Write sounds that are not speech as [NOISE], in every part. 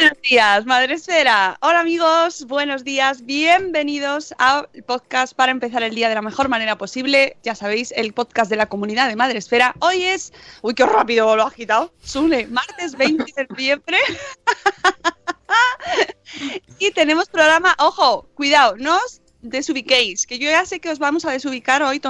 Buenos días, Madre Esfera. Hola amigos, buenos días, bienvenidos al podcast para empezar el día de la mejor manera posible. Ya sabéis, el podcast de la comunidad de Madre Esfera. Hoy es, uy, qué rápido lo ha agitado. Sune, martes 20 de noviembre. [LAUGHS] y tenemos programa, ojo, cuidado, no os desubiquéis, que yo ya sé que os vamos a desubicar hoy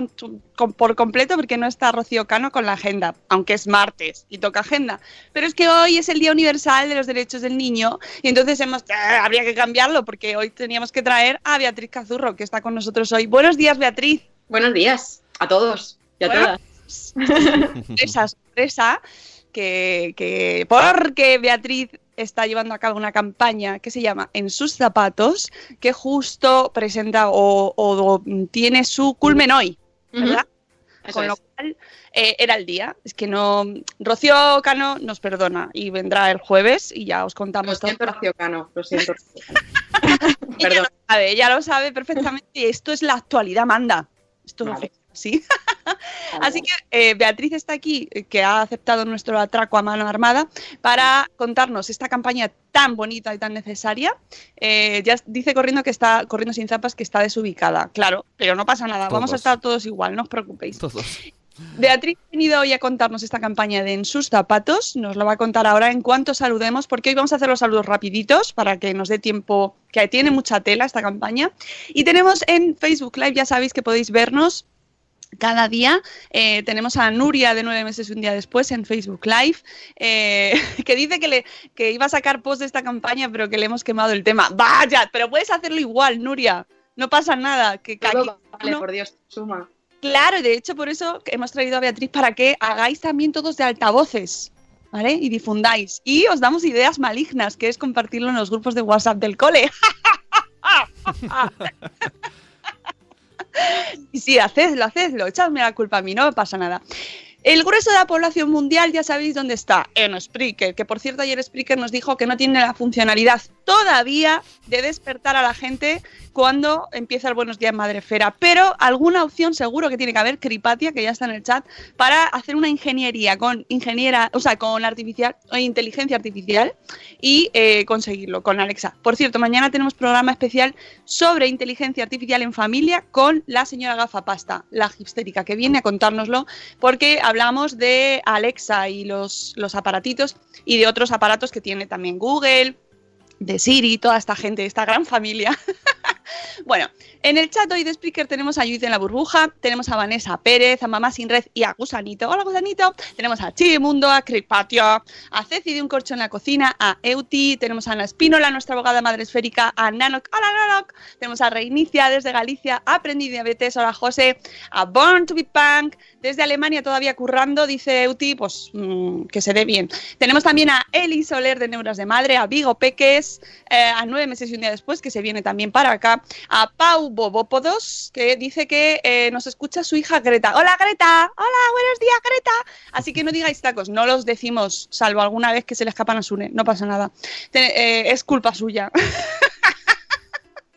por completo porque no está Rocío Cano con la agenda, aunque es martes y toca agenda. Pero es que hoy es el Día Universal de los Derechos del Niño y entonces hemos, eh, habría que cambiarlo porque hoy teníamos que traer a Beatriz Cazurro, que está con nosotros hoy. Buenos días, Beatriz. Buenos días a todos y a Bueno. todas. [LAUGHS] Esa sorpresa que, que porque Beatriz está llevando a cabo una campaña que se llama En sus zapatos, que justo presenta o, o tiene su culmen hoy, ¿verdad? Con lo es. cual eh, era el día. Es que no. Rocío Cano nos perdona y vendrá el jueves y ya os Lo contamos todo. siento, Rocío Cano, lo siento. [LAUGHS] Ella lo sabe, ella lo sabe perfectamente y esto es la actualidad manda. Esto Vale. sí. Así [LAUGHS] [LAUGHS] que eh, Beatriz está aquí, eh, que ha aceptado nuestro atraco a mano armada, para contarnos esta campaña tan bonita y tan necesaria. Eh, ya dice corriendo que está corriendo sin zapas que está desubicada, claro, pero no pasa nada, vamos a estar todos igual, no os preocupéis. Todos. Beatriz ha venido hoy a contarnos esta campaña de En sus zapatos. Nos lo va a contar ahora en cuanto saludemos, porque hoy vamos a hacer los saludos rapiditos para que nos dé tiempo, que tiene mucha tela esta campaña. Y tenemos en Facebook Live, ya sabéis que podéis vernos cada día. Eh, tenemos a Nuria de nueve meses y un día después en Facebook Live, eh, [LAUGHS] que dice que, le, que iba a sacar post de esta campaña, pero que le hemos quemado el tema. Vaya, pero puedes hacerlo igual, Nuria. No pasa nada. Que que aquí- vale, no- por Dios, suma. Claro, de hecho por eso hemos traído a Beatriz para que hagáis también todos de altavoces, ¿vale? Y difundáis. Y os damos ideas malignas, que es compartirlo en los grupos de WhatsApp del cole. [LAUGHS] [LAUGHS] [LAUGHS] y sí, hacedlo, hacedlo, echadme la culpa a mí, no pasa nada. El grueso de la población mundial ya sabéis dónde está, en Spreaker, que por cierto ayer Spreaker nos dijo que no tiene la funcionalidad todavía de despertar a la gente cuando empieza el Buenos Días Madrefera, pero alguna opción seguro que tiene que haber, Cripatia, que ya está en el chat, para hacer una ingeniería con ingeniera, o sea, con artificial, o inteligencia artificial y eh, conseguirlo con Alexa. Por cierto, mañana tenemos programa especial sobre inteligencia artificial en familia con la señora Gafapasta, la hipstérica, que viene a contárnoslo, porque hablamos de Alexa y los, los aparatitos y de otros aparatos que tiene también Google, de Siri, toda esta gente, esta gran familia. [LAUGHS] bueno, en el chat hoy de Spreaker tenemos a Judith en la burbuja, tenemos a Vanessa Pérez, a Mamá Sin Red y a Gusanito. Hola Gusanito. Tenemos a Chimundo, a Cripatio, a Ceci de un corcho en la cocina, a Euti, tenemos a Ana Espínola, nuestra abogada madre esférica, a Nanok, hola Nanok, tenemos a Reinicia desde Galicia, Aprendí Diabetes, hola José, a Born to be Punk, desde Alemania todavía currando, dice Euti, pues mm, que se dé bien. Tenemos también a Eli Soler de Neuras de Madre, a Vigo Peques, eh, a nueve meses y un día después, que se viene también para acá, a Pau Bobópodos, que dice que eh, nos escucha su hija Greta. Hola Greta, hola, buenos días Greta. Así que no digáis tacos, no los decimos, salvo alguna vez que se le escapan a Sune, no pasa nada. Eh, es culpa suya. [LAUGHS]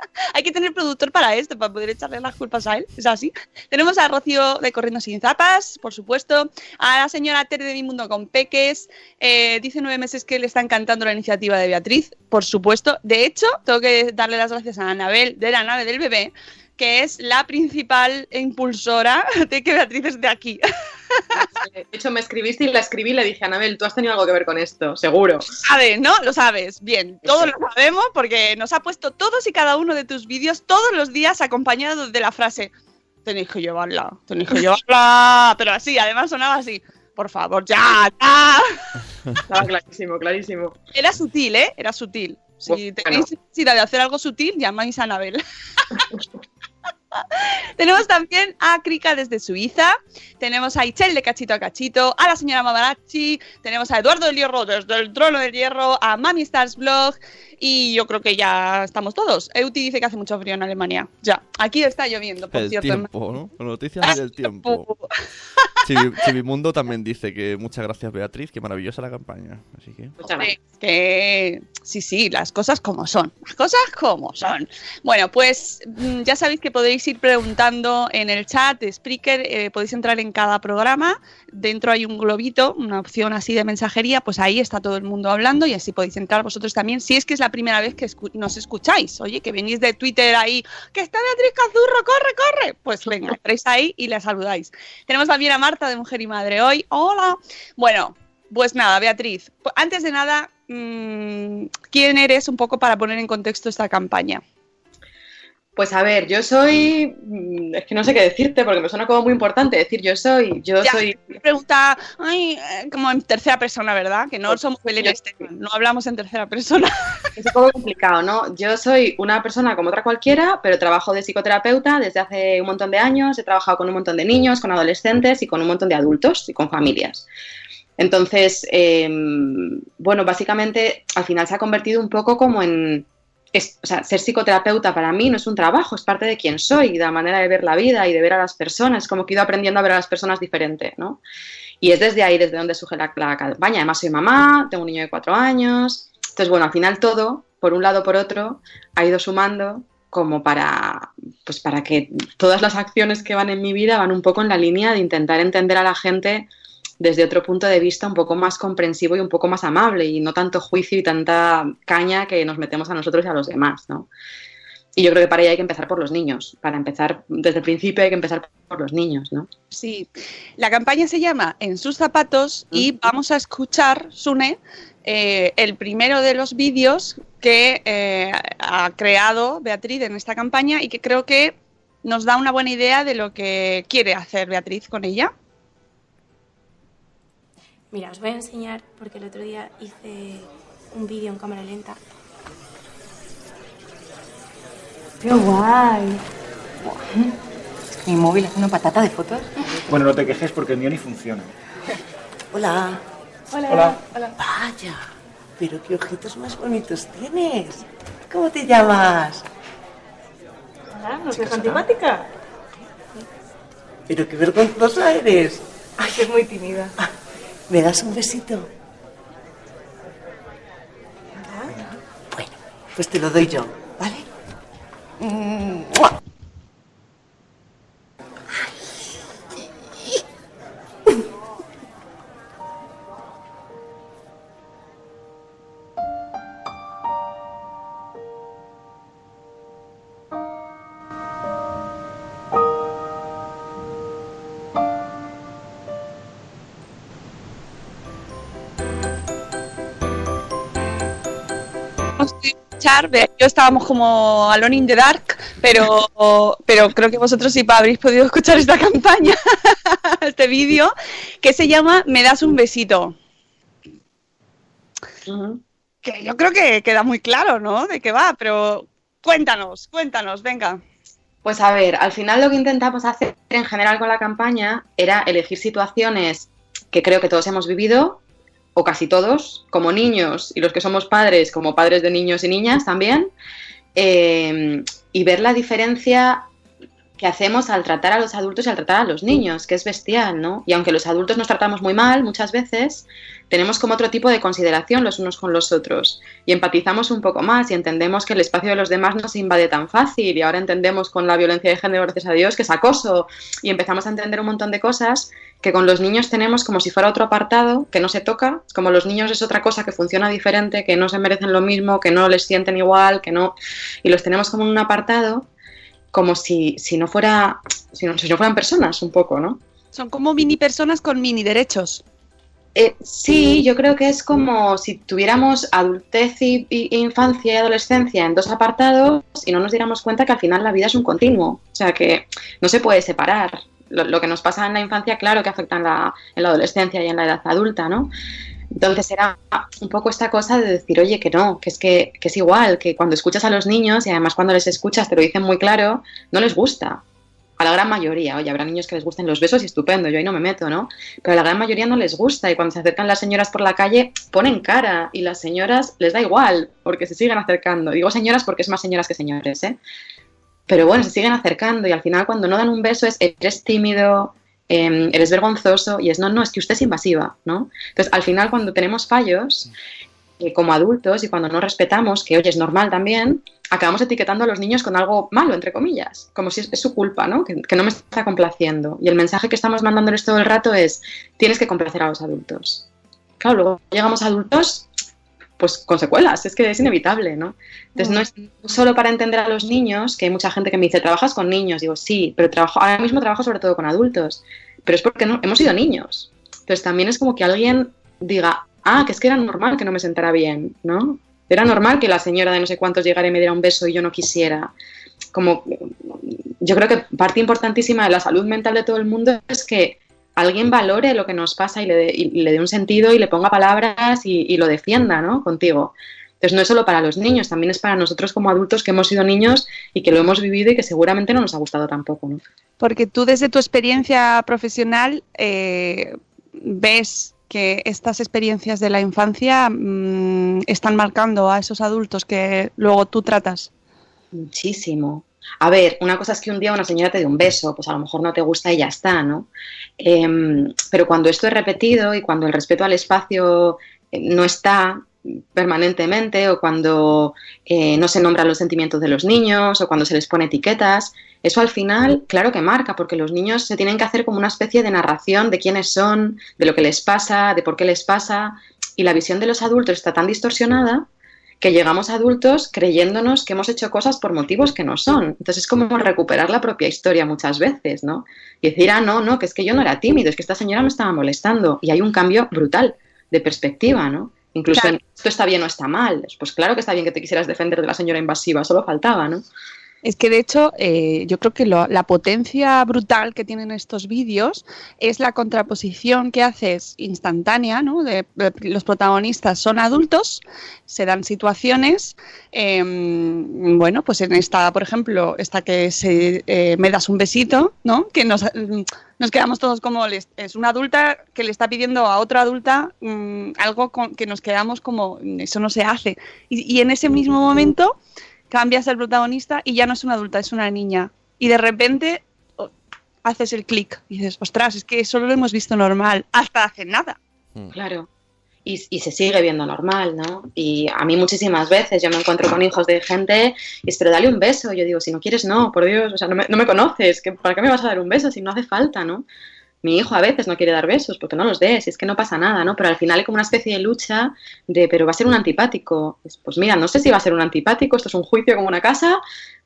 [LAUGHS] Hay que tener productor para esto, para poder echarle las culpas a él. Es así. Tenemos a Rocío de Corriendo Sin Zapas, por supuesto. A la señora Tere de Mi Mundo con Peques. Eh, dice nueve meses que le está encantando la iniciativa de Beatriz, por supuesto. De hecho, tengo que darle las gracias a Anabel de la nave del bebé, que es la principal impulsora de que Beatriz esté aquí. [LAUGHS] De hecho, me escribiste y la escribí y le dije, Anabel, tú has tenido algo que ver con esto, seguro. sabes, ¿no? Lo sabes. Bien, todos lo sabemos porque nos ha puesto todos y cada uno de tus vídeos todos los días acompañado de la frase tenéis que llevarla, tenéis que llevarla. [LAUGHS] Pero así, además sonaba así. Por favor, ya, ya. [LAUGHS] Estaba clarísimo, clarísimo. Era sutil, ¿eh? Era sutil. Si Bueno. tenéis necesidad de hacer algo sutil, llamáis a Anabel. [LAUGHS] [LAUGHS] Tenemos también a Krika desde Suiza, tenemos a Ichel de Cachito a Cachito, a la señora Mamarachi, tenemos a Eduardo del Hierro desde el Trono del Hierro, a Mami Stars Blog y yo creo que ya estamos todos. Euti dice que hace mucho frío en Alemania. Ya, aquí está lloviendo, por El cierto. tiempo, ¿no? Noticias del [LAUGHS] tiempo. Chivi- Chivimundo también dice que muchas gracias Beatriz, que maravillosa la campaña. Así que Muchas gracias. Que sí, sí, las cosas como son. Las cosas como son. Bueno, pues mm, ya sabéis que podéis ir preguntando en el chat de Spreaker, eh, podéis entrar en cada programa, dentro hay un globito, una opción así de mensajería, pues ahí está todo el mundo hablando y así podéis entrar vosotros también, si es que es la primera vez que escu- nos escucháis, oye, que venís de Twitter ahí, que está Beatriz Cazurro, corre, corre, pues venga, [LAUGHS] entréis ahí y la saludáis. Tenemos también a Marta de Mujer y Madre hoy, hola. Bueno, pues nada, Beatriz, pu- antes de nada, mm, ¿quién eres un poco para poner en contexto esta campaña? Pues a ver, yo soy. mm, Es que no sé qué decirte porque me suena como muy importante decir yo soy. Yo Ya. soy. Pregunta, ay, eh, como en tercera persona, ¿verdad? Que no Pues, somos Belén Esteban, no hablamos en tercera persona. [LAUGHS] Es un poco complicado, ¿no? Yo soy una persona como otra cualquiera, pero trabajo de psicoterapeuta desde hace un montón de años. He trabajado con un montón de niños, con adolescentes y con un montón de adultos y con familias. Entonces, eh, bueno, básicamente al final se ha convertido un poco como en... o sea, ser psicoterapeuta para mí no es un trabajo, es parte de quién soy, de la manera de ver la vida y de ver a las personas, como que he ido aprendiendo a ver a las personas diferente, ¿no? Y es desde ahí, desde donde surge la, la campaña. Además, soy mamá, tengo un niño de cuatro años. Entonces, bueno, al final todo, por un lado por otro, ha ido sumando como para, pues para que todas las acciones que van en mi vida van un poco en la línea de intentar entender a la gente desde otro punto de vista un poco más comprensivo y un poco más amable y no tanto juicio y tanta caña que nos metemos a nosotros y a los demás, ¿no? Y yo creo que para ello hay que empezar por los niños. Para empezar desde el principio hay que empezar por los niños, ¿no? Sí, la campaña se llama En sus zapatos y vamos a escuchar, Sune, eh, el primero de los vídeos que eh, ha creado Beatriz en esta campaña y que creo que nos da una buena idea de lo que quiere hacer Beatriz con ella. Mira, os voy a enseñar porque el otro día hice un vídeo en cámara lenta. ¡Qué guay! Mi móvil es una patata de fotos. Bueno, no te quejes porque el mío ni funciona. Hola. Hola. Vaya, pero qué ojitos más bonitos tienes. ¿Cómo te llamas? Hola, ¿no soy antipática? Pero qué vergonzosa eres. Ay, que es muy tímida. ¿Me das un besito? Bueno, pues te lo doy yo, ¿vale? ¡Mua! Escuchar, yo estábamos como Alone in the Dark, pero, pero creo que vosotros sí habréis podido escuchar esta [LAUGHS] campaña, este vídeo, que se llama Me das un besito. Que yo creo que queda muy claro, ¿no? De qué va, pero cuéntanos, cuéntanos, venga. Pues a ver, al final lo que intentamos hacer en general con la campaña era elegir situaciones que creo que todos hemos vivido, o casi todos, como niños y los que somos padres, como padres de niños y niñas también, eh, y ver la diferencia que hacemos al tratar a los adultos y al tratar a los niños, que es bestial, ¿no? Y aunque los adultos nos tratamos muy mal muchas veces, tenemos como otro tipo de consideración los unos con los otros y empatizamos un poco más y entendemos que el espacio de los demás no se invade tan fácil y ahora entendemos con la violencia de género, gracias a Dios, que es acoso y empezamos a entender un montón de cosas que con los niños tenemos como si fuera otro apartado que no se toca, como los niños es otra cosa que funciona diferente, que no se merecen lo mismo, que no les sienten igual, que no y los tenemos como en un apartado como si, si no fuera si no, si no fueran personas un poco, ¿no? Son como mini personas con mini derechos. Eh, sí, yo creo que es como si tuviéramos adultez y, y- infancia y adolescencia en dos apartados y no nos diéramos cuenta que al final la vida es un continuo. O sea, que no se puede separar. Lo, que nos pasa en la infancia, claro que afecta en la, en la adolescencia y en la edad adulta, ¿no? Entonces era un poco esta cosa de decir, oye, que no, que es que, que es igual, que cuando escuchas a los niños, y además cuando les escuchas te lo dicen muy claro, no les gusta. A la gran mayoría, oye, habrá niños que les gusten los besos y estupendo, yo ahí no me meto, ¿no? Pero a la gran mayoría no les gusta y cuando se acercan las señoras por la calle ponen cara y las señoras les da igual porque se siguen acercando. Digo señoras porque es más señoras que señores, ¿eh? Pero bueno, se siguen acercando y al final cuando no dan un beso es eres tímido, eh, eres vergonzoso y es no, no, es que usted es invasiva, ¿no? Entonces al final cuando tenemos fallos eh, como adultos y cuando no respetamos, que oye es normal también, acabamos etiquetando a los niños con algo malo, entre comillas, como si es, es su culpa, ¿no? Que, que no me está complaciendo. Y el mensaje que estamos mandándoles todo el rato es, tienes que complacer a los adultos. Claro, luego llegamos a adultos pues con secuelas, es que es inevitable, ¿no? Entonces no es solo para entender a los niños, que hay mucha gente que me dice, ¿trabajas con niños? Digo, sí, pero trabajo, ahora mismo trabajo sobre todo con adultos, pero es porque no, hemos sido niños. Entonces también es como que alguien diga, ah, que es que era normal que no me sentara bien, ¿no? Era normal que la señora de no sé cuántos llegara y me diera un beso y yo no quisiera. Como yo creo que parte importantísima de la salud mental de todo el mundo es que alguien valore lo que nos pasa y le y le dé un sentido y le ponga palabras y, y lo defienda, ¿no? Contigo. Entonces no es solo para los niños, también es para nosotros como adultos que hemos sido niños y que lo hemos vivido y que seguramente no nos ha gustado tampoco, ¿no? Porque tú desde tu experiencia profesional eh, ves que estas experiencias de la infancia mm, están marcando a esos adultos que luego tú tratas. Muchísimo. A ver, una cosa es que un día una señora te dé un beso, pues a lo mejor no te gusta y ya está, ¿no? Em, pero cuando esto es repetido y cuando el respeto al espacio eh, no está permanentemente o cuando eh, no se nombran los sentimientos de los niños o cuando se les pone etiquetas, eso al final, claro que marca, porque los niños se tienen que hacer como una especie de narración de quiénes son, de lo que les pasa, de por qué les pasa, y la visión de los adultos está tan distorsionada que llegamos adultos creyéndonos que hemos hecho cosas por motivos que no son. Entonces es como recuperar la propia historia muchas veces, ¿no? Y decir, ah, no, no, que es que yo no era tímido, es que esta señora me estaba molestando. Y hay un cambio brutal de perspectiva, ¿no? Incluso Claro. en esto está bien o está mal. Pues claro que está bien que te quisieras defender de la señora invasiva, solo faltaba, ¿no? Es que de hecho eh, yo creo que la potencia brutal que tienen estos vídeos es la contraposición que haces instantánea, ¿no? Los protagonistas son adultos, se dan situaciones, em, bueno, pues en esta, por ejemplo, esta que se, eh, me das un besito, ¿no? Que nos, nos quedamos todos como, es una adulta que le está pidiendo a otra adulta mm, algo con- que nos quedamos como, eso no se hace. Y en ese mismo momento cambias el protagonista y ya no es una adulta, es una niña. Y de repente oh, haces el clic y dices, ostras, es que eso lo hemos visto normal hasta hace nada. Claro. Y, y se sigue viendo normal, ¿no? Y a mí muchísimas veces yo me encuentro con hijos de gente y es, pero dale un beso. Yo digo, si no quieres, no, por Dios, o sea, no me, no me conoces, que, ¿para qué me vas a dar un beso si no hace falta, ¿no? Mi hijo a veces no quiere dar besos porque no los des, y es que no pasa nada, ¿no? Pero al final hay como una especie de lucha de, pero va a ser un antipático. Pues, pues mira, no sé si va a ser un antipático, esto es un juicio como una casa,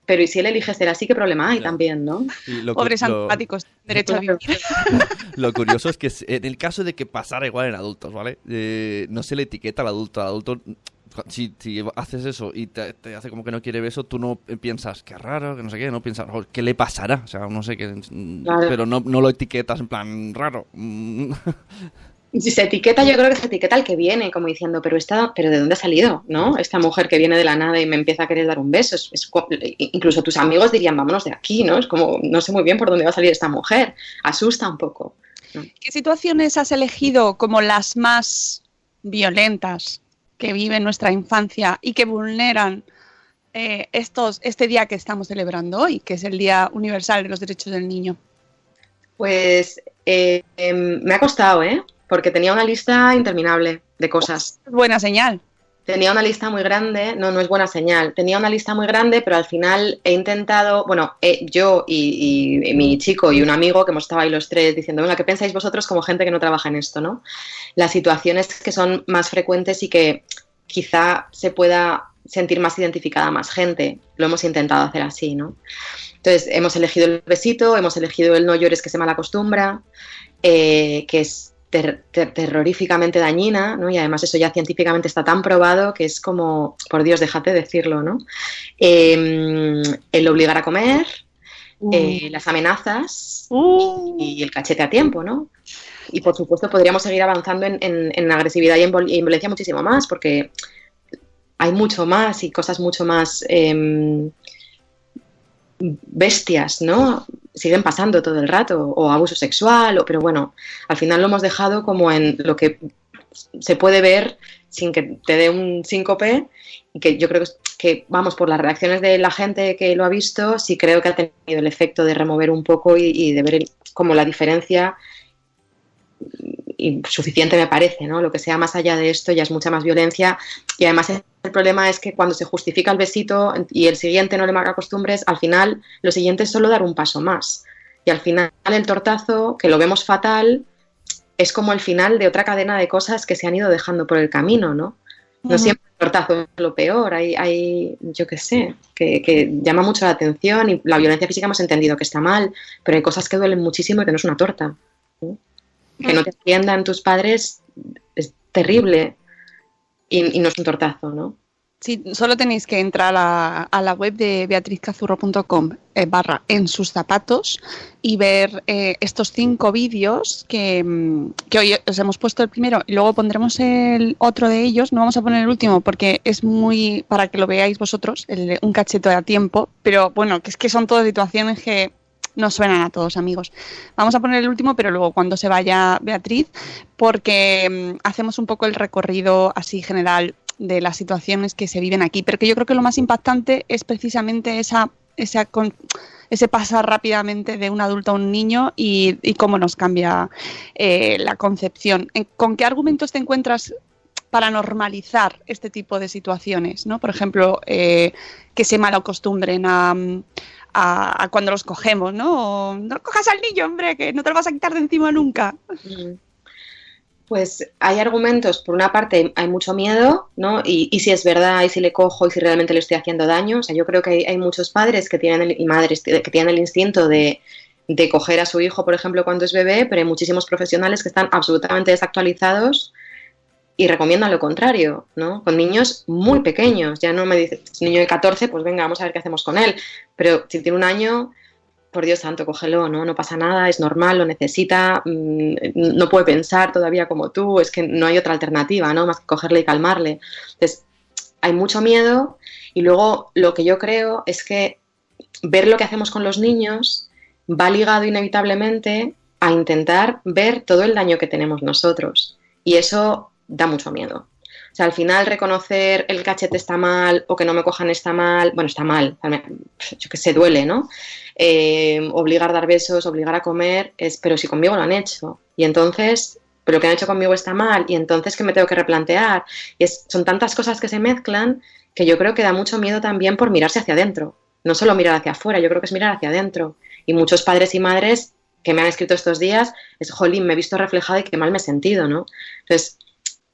pero ¿y si él elige ser así, qué problema hay también, ¿no? Lo, Pobres lo- antipáticos, [LAUGHS] derecho a vivir. [LAUGHS] lo curioso es que en el caso de que pasara igual en adultos, ¿vale? Eh, no se le etiqueta al adulto. Al adulto, si, si haces eso y te, te hace como que no quiere beso, tú no piensas, qué raro, que no sé qué, no piensas, "Oh, ¿qué le pasará? O sea, no sé qué. Claro. Pero no, no lo etiquetas en plan raro. Mm. [LAUGHS] Si se etiqueta, yo creo que se etiqueta al que viene, como diciendo, pero esta, pero ¿de dónde ha salido? ¿No? Esta mujer que viene de la nada y me empieza a querer dar un beso. Es- es co- incluso tus amigos dirían, vámonos de aquí, ¿no? Es como, no sé muy bien por dónde va a salir esta mujer. Asusta un poco. ¿Qué situaciones has elegido como las más violentas que vive nuestra infancia y que vulneran eh, estos, este día que estamos celebrando hoy, que es el Día Universal de los Derechos del Niño? Pues eh, em, me ha costado, ¿eh? Porque tenía una lista interminable de cosas. Buena señal. Tenía una lista muy grande, no, no es buena señal. Tenía una lista muy grande, pero al final he intentado, bueno, eh, yo y, mi chico y un amigo que hemos estado ahí los tres diciendo, venga, ¿qué pensáis vosotros como gente que no trabaja en esto, no? Las situaciones que son más frecuentes y que quizá se pueda sentir más identificada más gente. Lo hemos intentado hacer así, ¿no? Entonces, hemos elegido el besito, hemos elegido el no llores que se mal acostumbra, eh, que es ter- ter- terroríficamente dañina, ¿no? Y además eso ya científicamente está tan probado que es como, por Dios, déjate decirlo, ¿no? Eh, el obligar a comer, eh, las amenazas y, y el cachete a tiempo, ¿no? Y por supuesto podríamos seguir avanzando en, en- en agresividad y en, vol- y en violencia muchísimo más, porque hay mucho más y cosas mucho más em, bestias, ¿no? Siguen pasando todo el rato, o abuso sexual, o, pero bueno, al final lo hemos dejado como en lo que se puede ver sin que te dé un síncope y que yo creo que, vamos, por las reacciones de la gente que lo ha visto, sí creo que ha tenido el efecto de remover un poco y, y de ver el- como la diferencia y suficiente me parece, ¿no? Lo que sea más allá de esto ya es mucha más violencia y además el problema es que cuando se justifica el besito y el siguiente no le marca costumbres, al final lo siguiente es solo dar un paso más y al final el tortazo, que lo vemos fatal, es como el final de otra cadena de cosas que se han ido dejando por el camino, ¿no? No siempre el tortazo es lo peor, hay, hay yo qué sé, que, que llama mucho la atención y la violencia física hemos entendido que está mal, pero hay cosas que duelen muchísimo y que no es una torta. ¿no? Que no te entiendan tus padres es terrible y, y no es un tortazo, ¿no? Sí, solo tenéis que entrar a, a la web de beatrizcazurro.com eh, barra en sus zapatos y ver eh, estos cinco vídeos que, mm, que hoy os hemos puesto el primero y luego pondremos el otro de ellos. No vamos a poner el último porque es muy para que lo veáis vosotros, el un cachete a tiempo, pero bueno, que es que son todas situaciones que nos suenan a todos, amigos. Vamos a poner el último, pero luego cuando se vaya Beatriz, porque mm, hacemos un poco el recorrido así general de las situaciones que se viven aquí, pero que yo creo que lo más impactante es precisamente esa, ese pasar rápidamente de un adulto a un niño y, cómo nos cambia eh, la concepción. ¿Con qué argumentos te encuentras para normalizar este tipo de situaciones? ¿no? Por ejemplo, eh, que se malacostumbren a, a, a cuando los cogemos, ¿no? No cojas al niño, hombre, que no te lo vas a quitar de encima nunca. Mm. Pues hay argumentos, por una parte hay mucho miedo, ¿no? Y, y si es verdad, y si le cojo, y si realmente le estoy haciendo daño. O sea, yo creo que hay, hay muchos padres que tienen el- y madres que tienen el instinto de, de coger a su hijo, por ejemplo, cuando es bebé, pero hay muchísimos profesionales que están absolutamente desactualizados y recomiendan lo contrario, ¿no? Con niños muy pequeños. Ya no me dices, es un niño de 14, pues venga, vamos a ver qué hacemos con él. Pero si tiene un año, por Dios santo, cógelo, ¿no? No pasa nada, es normal, lo necesita, mm, no puede pensar todavía como tú, es que no hay otra alternativa, ¿no? Más que cogerle y calmarle. Entonces, hay mucho miedo y luego lo que yo creo es que ver lo que hacemos con los niños va ligado inevitablemente a intentar ver todo el daño que tenemos nosotros. Y eso da mucho miedo. O sea, al final reconocer el cachete está mal o que no me cojan está mal, bueno, está mal, yo que sé, duele, ¿no? Eh, obligar a dar besos, obligar a comer, es, pero si conmigo lo han hecho. Y entonces, pero lo que han hecho conmigo está mal, y entonces que me tengo que replantear. Y son tantas cosas que se mezclan que yo creo que da mucho miedo también por mirarse hacia adentro. No solo mirar hacia afuera, yo creo que es mirar hacia adentro. Y muchos padres y madres que me han escrito estos días es, jolín, me he visto reflejada y qué mal me he sentido, ¿no? Entonces,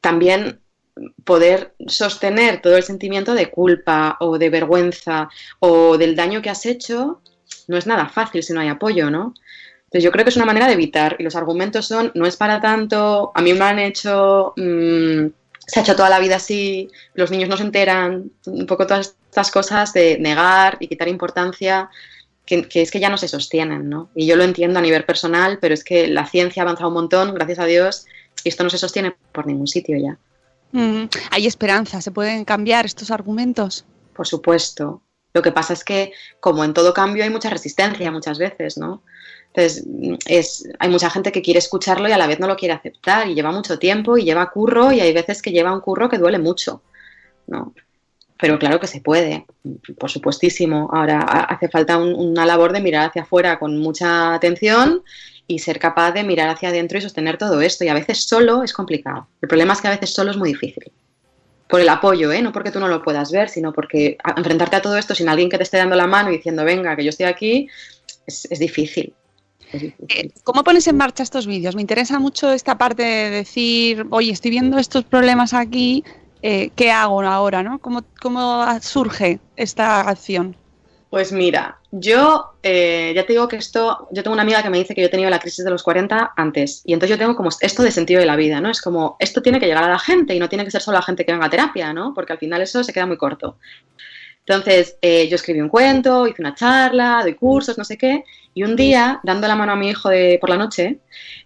también poder sostener todo el sentimiento de culpa o de vergüenza o del daño que has hecho no es nada fácil si no hay apoyo, ¿no? Entonces yo creo que es una manera de evitar y los argumentos son no es para tanto, a mí me han hecho, mmm, se ha hecho toda la vida así, los niños no se enteran, un poco todas estas cosas de negar y quitar importancia que, que, es que ya no se sostienen, ¿no? Y yo lo entiendo a nivel personal, pero es que la ciencia ha avanzado un montón, gracias a Dios, y esto no se sostiene por ningún sitio ya. Mm, hay esperanza, ¿se pueden cambiar estos argumentos? Por supuesto. Lo que pasa es que, como en todo cambio, hay mucha resistencia muchas veces, ¿no? Entonces, es, hay mucha gente que quiere escucharlo y a la vez no lo quiere aceptar, y lleva mucho tiempo y lleva curro, y hay veces que lleva un curro que duele mucho, ¿no? pero claro que se puede, por supuestísimo. Ahora ha- hace falta un- una labor de mirar hacia afuera con mucha atención y ser capaz de mirar hacia adentro y sostener todo esto. Y a veces solo es complicado. El problema es que a veces solo es muy difícil. Por el apoyo, ¿eh? no porque tú no lo puedas ver, sino porque enfrentarte a todo esto sin alguien que te esté dando la mano y diciendo, venga, que yo estoy aquí, es, es difícil. Es difícil. Eh, ¿Cómo pones en marcha estos vídeos? Me interesa mucho esta parte de decir, oye, estoy viendo estos problemas aquí, eh, ¿qué hago ahora? ¿no? ¿Cómo, ¿Cómo surge esta acción? Pues mira, yo eh, ya te digo que esto, yo tengo una amiga que me dice que yo he tenido la crisis de los 40 antes y entonces yo tengo como esto de sentido de la vida, ¿no? Es como, esto tiene que llegar a la gente y no tiene que ser solo la gente que venga a terapia, ¿no? Porque al final eso se queda muy corto. Entonces, eh, yo escribí un cuento, hice una charla, doy cursos, no sé qué, y un día, dando la mano a mi hijo de, por la noche,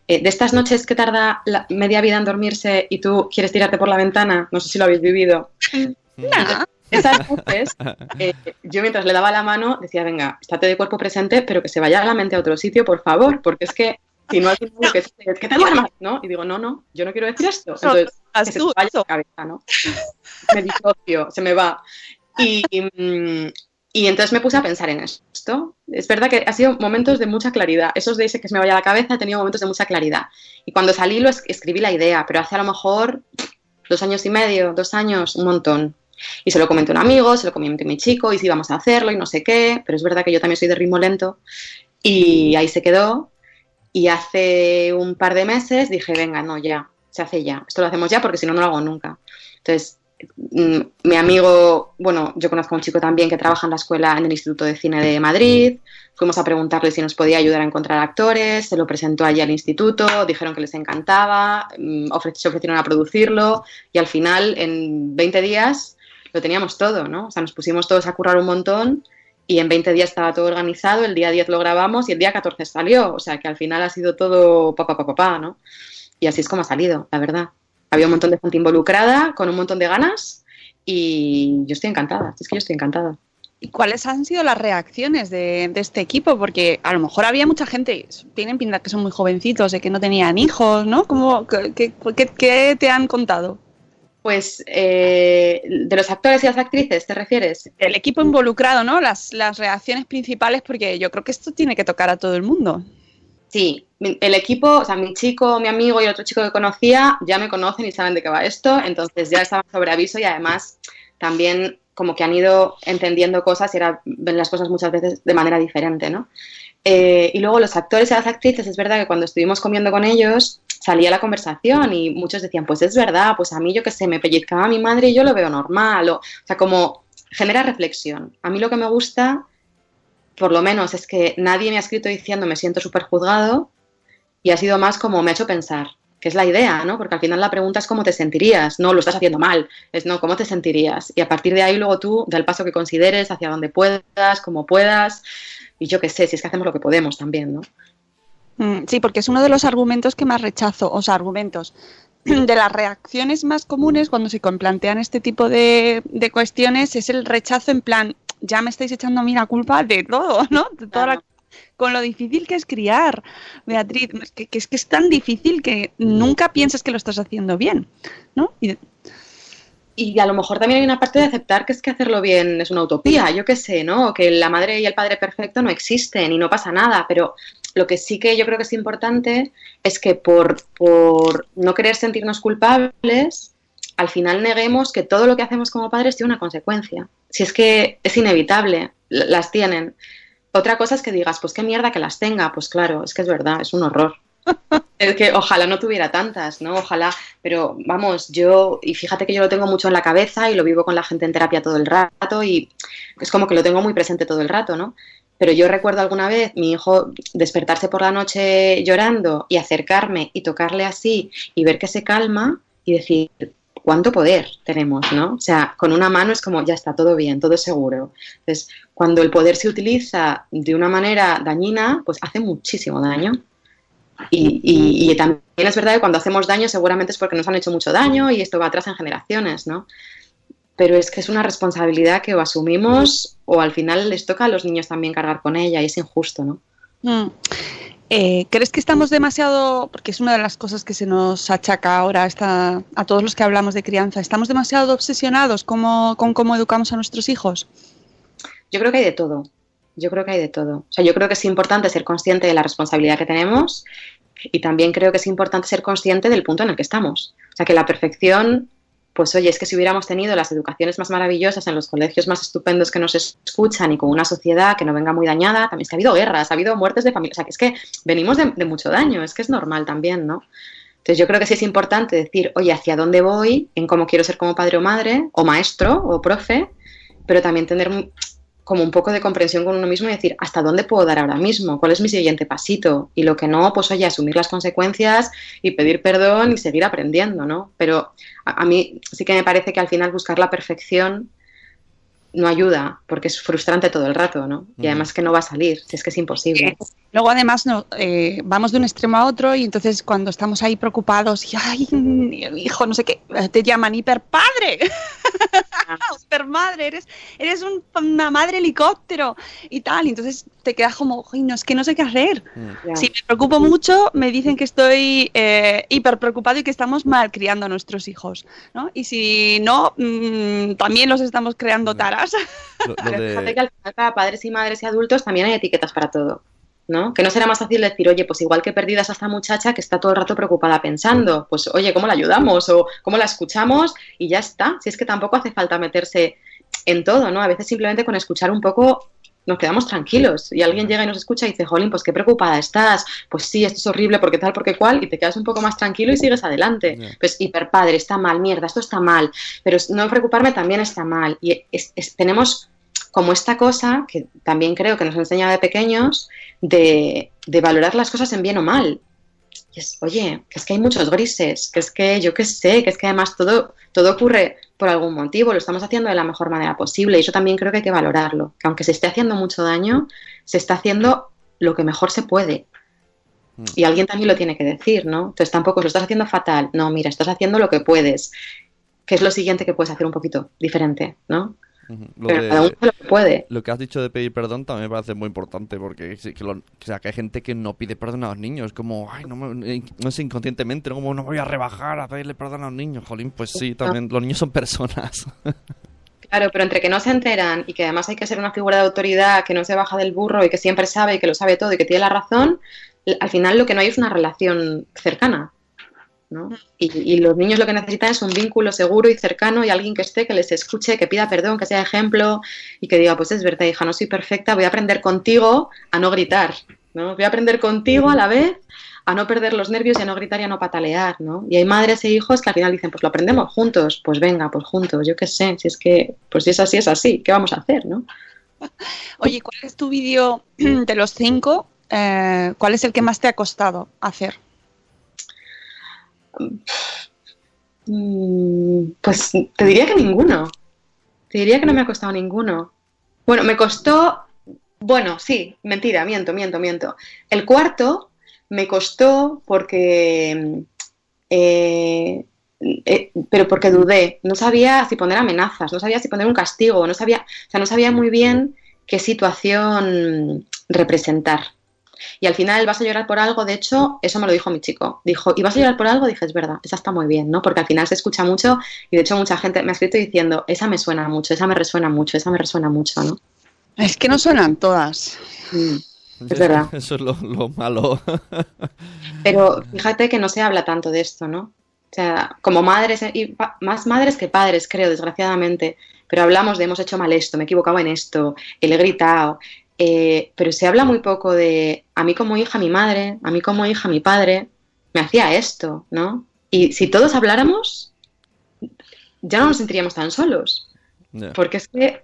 eh, de estas noches que tarda la media vida en dormirse y tú quieres tirarte por la ventana, no sé si lo habéis vivido, esas noches, [LAUGHS] eh, yo mientras le daba la mano decía, venga, estate de cuerpo presente, pero que se vaya la mente a otro sitio, por favor, porque es que si no al final lo que es, que te duermas, ¿no? Y digo, no, no, yo no quiero decir esto. Entonces, que se te vaya la cabeza, ¿no? Me disocio, se me va. Y, y entonces me puse a pensar en esto. Es verdad que ha sido momentos de mucha claridad. Esos de ese que se me vaya la cabeza, he tenido momentos de mucha claridad. Y cuando salí lo es- escribí la idea, pero hace a lo mejor dos años y medio, dos años, un montón. Y se lo comenté un amigo, se lo comenté a mi chico, y si íbamos a hacerlo y no sé qué, pero es verdad que yo también soy de ritmo lento. Y ahí se quedó. Y hace un par de meses dije, venga, no, ya, se hace ya. Esto lo hacemos ya porque si no, no lo hago nunca. Entonces, mm, mi amigo, bueno, yo conozco a un chico también que trabaja en la escuela, en el Instituto de Cine de Madrid. Fuimos a preguntarle si nos podía ayudar a encontrar actores, se lo presentó allí al instituto, dijeron que les encantaba, mm, se ofrecieron a producirlo y al final, en 20 días, lo teníamos todo, ¿no? O sea, nos pusimos todos a currar un montón y en 20 días estaba todo organizado, el día 10 lo grabamos y el día 14 salió, o sea, que al final ha sido todo papá, papá, papá, ¿no? Y así es como ha salido, la verdad. Había un montón de gente involucrada, con un montón de ganas y yo estoy encantada, es que yo estoy encantada. ¿Y cuáles han sido las reacciones de, de este equipo? Porque a lo mejor había mucha gente, tienen pinta que son muy jovencitos, de que no tenían hijos, ¿no? ¿Cómo, qué, qué- qué- te han contado? Pues, eh, de los actores y las actrices, ¿te refieres? El equipo involucrado, ¿no? Las, las reacciones principales, porque yo creo que esto tiene que tocar a todo el mundo. Sí, el equipo, o sea, mi chico, mi amigo y el otro chico que conocía ya me conocen y saben de qué va esto, entonces ya estaban sobre aviso y además también como que han ido entendiendo cosas y ahora ven las cosas muchas veces de manera diferente, ¿no? Eh, y luego los actores y las actrices, es verdad que cuando estuvimos comiendo con ellos salía la conversación y muchos decían, pues es verdad, pues a mí yo que sé, me pellizcaba mi madre y yo lo veo normal, o, o sea, como genera reflexión. A mí lo que me gusta por lo menos es que nadie me ha escrito diciendo me siento súper juzgado y ha sido más como me ha hecho pensar, que es la idea, ¿no? Porque al final la pregunta es cómo te sentirías, no lo estás haciendo mal, es no, cómo te sentirías. Y a partir de ahí luego tú, del paso que consideres, hacia donde puedas, como puedas, y yo qué sé, si es que hacemos lo que podemos también, ¿no? Mm, Sí, porque es uno de los argumentos que más rechazo, o sea, argumentos [CLEARS THROAT] de las reacciones más comunes cuando se plantean este tipo de, de cuestiones es el rechazo en plan, ya me estáis echando a mí la culpa de todo, [LAUGHS] ¿no? De toda la- con lo difícil que es criar, Beatriz, que es que es tan difícil que nunca piensas que lo estás haciendo bien, ¿no? Y- Y a lo mejor también hay una parte de aceptar que es que hacerlo bien es una utopía, yo qué sé, ¿no? Que la madre y el padre perfecto no existen y no pasa nada, pero lo que sí que yo creo que es importante es que por, por no querer sentirnos culpables, al final neguemos que todo lo que hacemos como padres tiene una consecuencia. Si es que es inevitable, las tienen. Otra cosa es que digas, pues qué mierda que las tenga, pues claro, es que es verdad, es un horror. Es que ojalá no tuviera tantas, ¿no? Ojalá, pero vamos, yo, y fíjate que yo lo tengo mucho en la cabeza y lo vivo con la gente en terapia todo el rato y es como que lo tengo muy presente todo el rato, ¿no? Pero yo recuerdo alguna vez mi hijo despertarse por la noche llorando y acercarme y tocarle así y ver que se calma y decir, ¿cuánto poder tenemos, no? O sea, con una mano es como, ya está, todo bien, todo seguro. Entonces, cuando el poder se utiliza de una manera dañina, pues hace muchísimo daño. Y, y- y también es verdad que cuando hacemos daño seguramente es porque nos han hecho mucho daño y esto va atrás en generaciones, ¿no? Pero es que es una responsabilidad que o asumimos o al final les toca a los niños también cargar con ella y es injusto, ¿no? Mm. Eh, ¿Crees que estamos demasiado, porque es una de las cosas que se nos achaca ahora a todos los que hablamos de crianza, estamos demasiado obsesionados como- con cómo educamos a nuestros hijos? Yo creo que hay de todo. Yo creo que hay de todo. O sea, yo creo que es importante ser consciente de la responsabilidad que tenemos y también creo que es importante ser consciente del punto en el que estamos. O sea, que la perfección, pues oye, es que si hubiéramos tenido las educaciones más maravillosas en los colegios más estupendos que nos escuchan y con una sociedad que no venga muy dañada, también es que ha habido guerras, ha habido muertes de familia. O sea, que es que venimos de, de mucho daño, es que es normal también, ¿no? Entonces yo creo que sí es importante decir, oye, ¿hacia dónde voy? En cómo quiero ser como padre o madre, o maestro, o profe, pero también tener como un poco de comprensión con uno mismo y decir, ¿hasta dónde puedo dar ahora mismo? ¿Cuál es mi siguiente pasito? Y lo que no, pues oye, asumir las consecuencias y pedir perdón y seguir aprendiendo, ¿no? Pero a, a mí sí que me parece que al final buscar la perfección no ayuda, porque es frustrante todo el rato, ¿no? Y además que no va a salir, si es que es imposible. Luego además no, eh, vamos de un extremo a otro y entonces cuando estamos ahí preocupados y ay, hijo, no sé qué, eh, te llaman hiperpadre, [LAUGHS] hipermadre, eres, eres un- una madre helicóptero y tal, y entonces te quedas como, "Ay, no, es que no sé qué hacer. Si me preocupo mucho, me dicen que estoy eh, hiper preocupado y que estamos mal criando a nuestros hijos, ¿no? Y si no, mm, también los estamos creando fíjate que al final para padres y madres y adultos también hay etiquetas para todo, ¿no? Que no será más fácil decir, oye, pues igual que perdidas a esta muchacha que está todo el rato preocupada pensando, pues oye, ¿cómo la ayudamos? O ¿cómo la escuchamos? Y ya está. Si es que tampoco hace falta meterse en todo, ¿no? A veces simplemente con escuchar un poco nos quedamos tranquilos y alguien llega y nos escucha y dice, jolín, pues qué preocupada estás, pues sí, esto es horrible, porque tal, porque cual, y te quedas un poco más tranquilo y sigues adelante. Pues hiperpadre, está mal, mierda, esto está mal, pero no preocuparme también está mal. Y es- es- tenemos como esta cosa, que también creo que nos enseña de pequeños, de, de valorar las cosas en bien o mal. Es, oye, que es que hay muchos grises, que es que yo qué sé, que es que además todo, todo ocurre por algún motivo, lo estamos haciendo de la mejor manera posible y eso también creo que hay que valorarlo, que aunque se esté haciendo mucho daño, se está haciendo lo que mejor se puede. Y alguien también lo tiene que decir, ¿no? Entonces tampoco lo estás haciendo fatal, no, mira, estás haciendo lo que puedes, que es lo siguiente que puedes hacer un poquito diferente, ¿no? Lo, Pero de- cada uno hace lo que puede. lo que has dicho de pedir perdón también me parece muy importante porque que lo- o sea, que hay gente que no pide perdón a los niños, como, ay, no, me- no sé, inconscientemente, ¿no? como no voy a rebajar a pedirle perdón a los niños, jolín, pues sí, también los niños son personas. [LAUGHS] Claro, pero entre que no se enteran y que además hay que ser una figura de autoridad que no se baja del burro y que siempre sabe y que lo sabe todo y que tiene la razón, al final lo que no hay es una relación cercana. ¿No? Y, y los niños lo que necesitan es un vínculo seguro y cercano y alguien que esté, que les escuche, que pida perdón, que sea ejemplo y que diga, pues es verdad, hija, no soy perfecta, voy a aprender contigo a no gritar, ¿no? Voy a aprender contigo a la vez a no perder los nervios y a no gritar y a no patalear, ¿no? Y hay madres e hijos que al final dicen, pues lo aprendemos juntos, pues venga, pues juntos, yo qué sé, si es que, pues si es así, es así, ¿qué vamos a hacer, no? [LAUGHS] Oye, ¿cuál es tu vídeo [CLEARS THROAT] de los cinco? eh, ¿Cuál es el que más te ha costado hacer? Mm, Pues te diría que ninguno. Te diría que no me ha costado ninguno. Bueno, me costó. Bueno, sí, mentira, miento, miento, miento. El cuarto me costó porque. eh, eh, pero porque dudé. No sabía si poner amenazas, no sabía si poner un castigo, no sabía, o sea, no sabía muy bien qué situación representar. Y al final, vas a llorar por algo, de hecho, eso me lo dijo mi chico. Dijo, ¿y vas a llorar por algo? Dije, es verdad, esa está muy bien, ¿no? Porque al final se escucha mucho y de hecho mucha gente me ha escrito diciendo, esa me suena mucho, esa me resuena mucho, esa me resuena mucho, ¿no? Es que no suenan todas. Es verdad. [LAUGHS] Eso es lo, lo malo. [LAUGHS] Pero fíjate que no se habla tanto de esto, ¿no? O sea, como madres, y más madres que padres, creo, desgraciadamente, pero hablamos de hemos hecho mal esto, me he equivocado en esto, le he gritado, eh, pero se habla muy poco de a mí como hija mi madre, a mí como hija mi padre, me hacía esto, ¿no? Y si todos habláramos, ya no nos sentiríamos tan solos, porque es que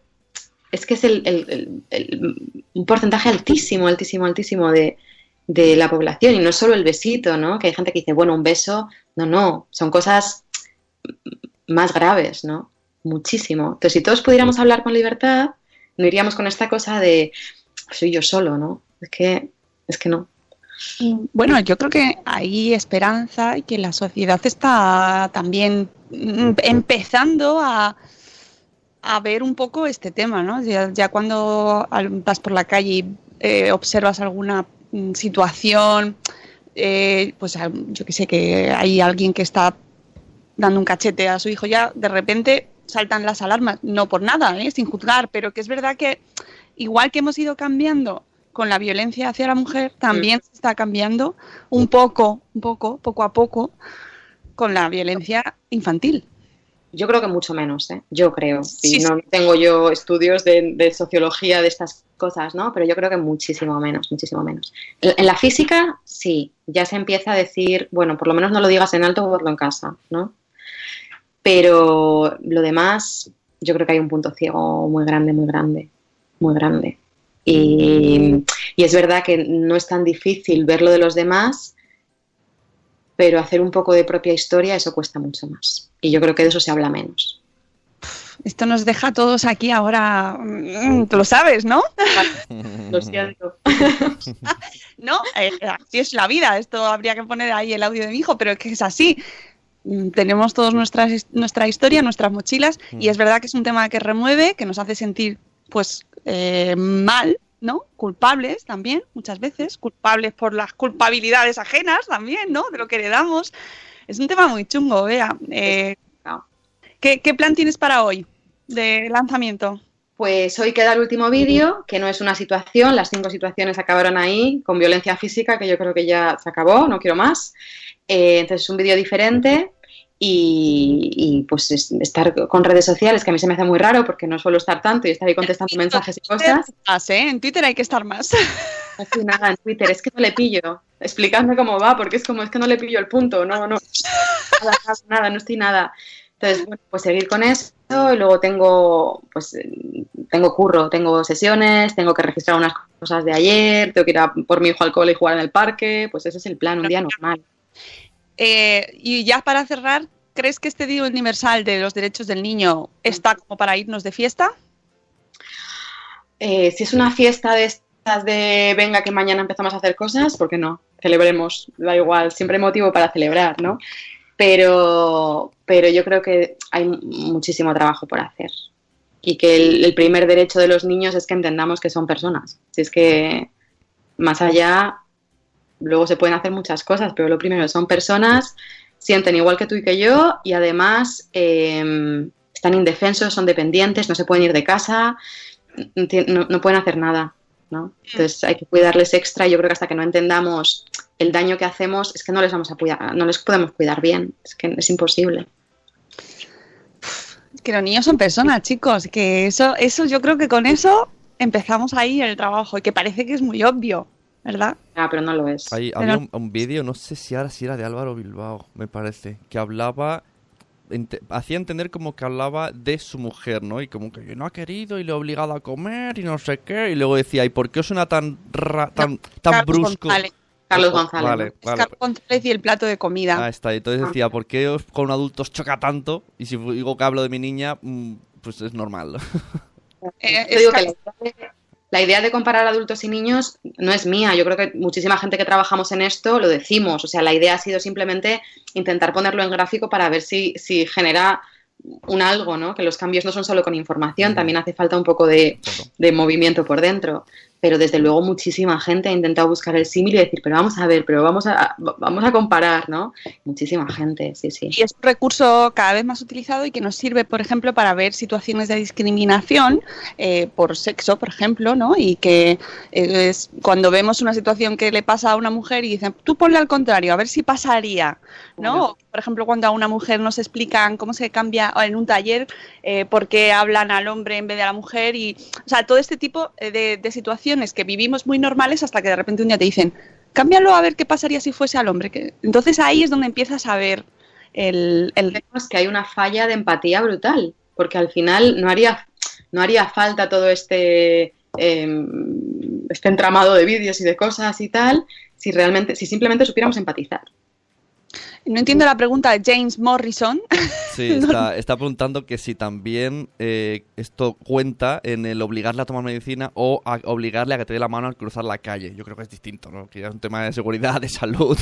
es que es el, el- el- el- un porcentaje altísimo, altísimo, altísimo de, de la población y no es solo el besito, ¿no? Que hay gente que dice, bueno, un beso, no, no, son cosas más graves, ¿no? Muchísimo. Entonces, si todos pudiéramos hablar con libertad, no iríamos con esta cosa de soy yo solo, ¿no? Es que, es que no. Bueno, yo creo que hay esperanza y que la sociedad está también mm, empezando a, a ver un poco este tema, ¿no? Ya, ya cuando vas por la calle y eh, observas alguna mm, situación, eh, pues yo que sé, que hay alguien que está dando un cachete a su hijo, ya de repente saltan las alarmas, no por nada, ¿eh? sin juzgar, pero que es verdad que igual que hemos ido cambiando con la violencia hacia la mujer, también se está cambiando un poco, un poco, poco a poco, con la violencia infantil. Yo creo que mucho menos, ¿eh? Yo creo. Y Sí, no tengo yo estudios de, de sociología de estas cosas, ¿no? Pero yo creo que muchísimo menos, muchísimo menos. En en la física, sí, ya se empieza a decir, bueno, por lo menos no lo digas en alto o hazlo en casa, ¿no? Pero lo demás, yo creo que hay un punto ciego muy grande, muy grande, muy grande. Y, y es verdad que no es tan difícil ver lo de los demás, pero hacer un poco de propia historia, eso cuesta mucho más. Y yo creo que de eso se habla menos. Esto nos deja a todos aquí ahora, mm, tú lo sabes, ¿no? [LAUGHS] Lo siento. [LAUGHS] No, eh, así es la vida. Esto habría que poner ahí el audio de mi hijo, pero es que es así. Mm, Tenemos todos nuestras, nuestra historia, nuestras mochilas, y es verdad que es un tema que remueve, que nos hace sentir, pues, eh, mal, ¿no? Culpables también, muchas veces, culpables por las culpabilidades ajenas también, ¿no? De lo que heredamos. Es un tema muy chungo, vea. Eh, ¿qué, ¿Qué plan tienes para hoy de lanzamiento? Pues hoy queda el último vídeo, que no es una situación, las cinco situaciones acabaron ahí, con violencia física, que yo creo que ya se acabó, no quiero más. Eh, entonces es un vídeo diferente y, y, pues es- estar con redes sociales, que a mí se me hace muy raro porque no suelo estar tanto y estar ahí contestando mensajes y cosas. Más, ¿eh? En Twitter hay que estar más. [LAUGHS] Así nada, en Twitter, es que no le pillo. Explicadme cómo va, porque es como, es que no le pillo el punto, no, no. Nada, nada, nada, no estoy nada. Entonces, bueno, pues seguir con eso y luego tengo, pues, tengo curro, tengo sesiones, tengo que registrar unas cosas de ayer, tengo que ir a por mi hijo al cole y jugar en el parque, pues ese es el plan, un día normal. Eh, y ya para cerrar, ¿crees que este Día Universal de los Derechos del Niño está como para irnos de fiesta? Eh, si es una fiesta de estas de venga que mañana empezamos a hacer cosas, ¿por qué no? Celebremos, da igual, siempre hay motivo para celebrar, ¿no? Pero, pero yo creo que hay muchísimo trabajo por hacer. Y que el, el primer derecho de los niños es que entendamos que son personas. Si es que más allá, luego se pueden hacer muchas cosas, pero lo primero son personas, sienten igual que tú y que yo, y además eh, están indefensos, son dependientes, no se pueden ir de casa, no, no- pueden hacer nada, ¿no? Entonces hay que cuidarles extra. Yo creo que hasta que no entendamos el daño que hacemos, es que no les vamos a cuidar, no les podemos cuidar bien. Es que es imposible. Que los niños son personas, chicos, que eso, eso yo creo que con eso empezamos ahí el trabajo y que parece que es muy obvio, ¿verdad? Ah, pero no lo es. Ahí Pero- había un, un vídeo, no sé si ahora si era de Álvaro Bilbao, me parece, que hablaba, ente- hacía entender como que hablaba de su mujer, ¿no? Y como que no ha querido y le ha obligado a comer y no sé qué. Y luego decía, ¿y por qué suena tan, ra- tan, tan Carlos brusco? González. Carlos González, Vale, ¿no? Es vale. Carlos González y el plato de comida. Ah, está. Entonces decía, ¿por qué os- con adultos choca tanto? Y si digo que hablo de mi niña, mm, pues es normal. [LAUGHS] Eh, Yo es digo Car- que la idea, de, la idea de comparar adultos y niños no es mía. Yo creo que muchísima gente que trabajamos en esto lo decimos. O sea, la idea ha sido simplemente intentar ponerlo en gráfico para ver si, si genera un algo, ¿no? Que los cambios no son solo con información, también hace falta un poco de, de movimiento por dentro. Pero desde luego muchísima gente ha intentado buscar el símil y decir, pero vamos a ver, pero vamos a, vamos a comparar, ¿no? Muchísima gente, sí, sí. Y es un recurso cada vez más utilizado y que nos sirve, por ejemplo, para ver situaciones de discriminación eh, por sexo, por ejemplo, ¿no? Y que eh, es cuando vemos una situación que le pasa a una mujer y dicen, tú ponle al contrario, a ver si pasaría, ¿no? Por ejemplo, cuando a una mujer nos explican cómo se cambia en un taller, eh, por qué hablan al hombre en vez de a la mujer y, o sea, todo este tipo eh, de, situaciones que vivimos muy normales hasta que de repente un día te dicen, cámbialo a ver qué pasaría si fuese al hombre. Entonces ahí es donde empiezas a ver el, Vemos que hay una falla de empatía brutal, porque al final no haría, no haría falta todo este, eh, este entramado de vídeos y de cosas y tal, si realmente, si simplemente supiéramos empatizar. No entiendo la pregunta de James Morrison. Sí, [LAUGHS] está, está preguntando que si también eh, esto cuenta en el obligarle a tomar medicina o a obligarle a que te dé la mano al cruzar la calle. Yo creo que es distinto, ¿no? Que ya es un tema de seguridad, de salud.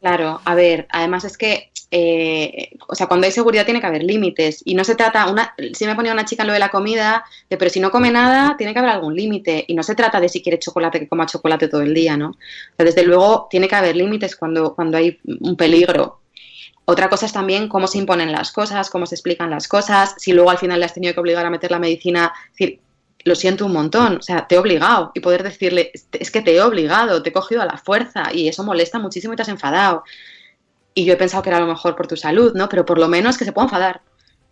Claro, a ver, además es que eh, o sea, cuando hay seguridad tiene que haber límites. Y no se trata, una, si me ponía una chica en lo de la comida, de, pero si no come nada, tiene que haber algún límite. Y no se trata de si quiere chocolate, que coma chocolate todo el día, ¿no? Desde luego tiene que haber límites cuando, cuando hay un peligro. Otra cosa es también cómo se imponen las cosas, cómo se explican las cosas, si luego al final le has tenido que obligar a meter la medicina, es decir, lo siento un montón, o sea, te he obligado y poder decirle, es que te he obligado, te he cogido a la fuerza y eso molesta muchísimo y te has enfadado. Y yo he pensado que era lo mejor por tu salud, ¿no? Pero por lo menos que se pueda enfadar,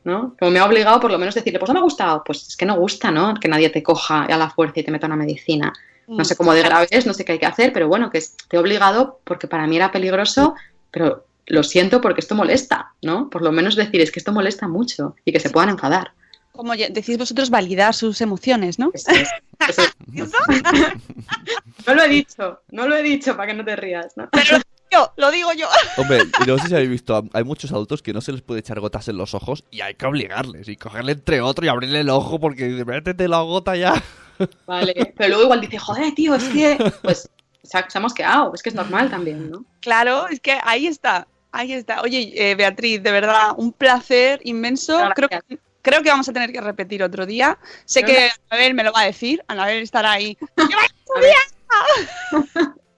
¿no? Como me ha obligado, por lo menos decirle, pues no me ha gustado, pues es que no gusta, ¿no? Que nadie te coja a la fuerza y te meta una medicina. No sé cómo de grave es, no sé qué hay que hacer, pero bueno, que es- te he obligado porque para mí era peligroso, pero lo siento porque esto molesta, ¿no? Por lo menos decir, es que esto molesta mucho y que se puedan enfadar. Como decís vosotros, validar sus emociones, ¿no? [LAUGHS] [LAUGHS] No lo he dicho, no lo he dicho para que no te rías, ¿no? Pero yo, lo digo yo. [LAUGHS] Hombre, y no sé si habéis visto, hay muchos adultos que no se les puede echar gotas en los ojos y hay que obligarles y cogerle entre otro y abrirle el ojo porque dice, métete la gota ya. [LAUGHS] Vale, pero luego igual dice, joder, tío, es que, pues, se ha, se ha mosqueado, es que es normal también, ¿no? Claro, es que ahí está, ahí está. Oye, eh, Beatriz, de verdad, un placer inmenso. Creo que, creo que vamos a tener que repetir otro día. Sé que Anabel me lo va a decir, Anabel estará ahí. ¡Qué va tu día! [LAUGHS]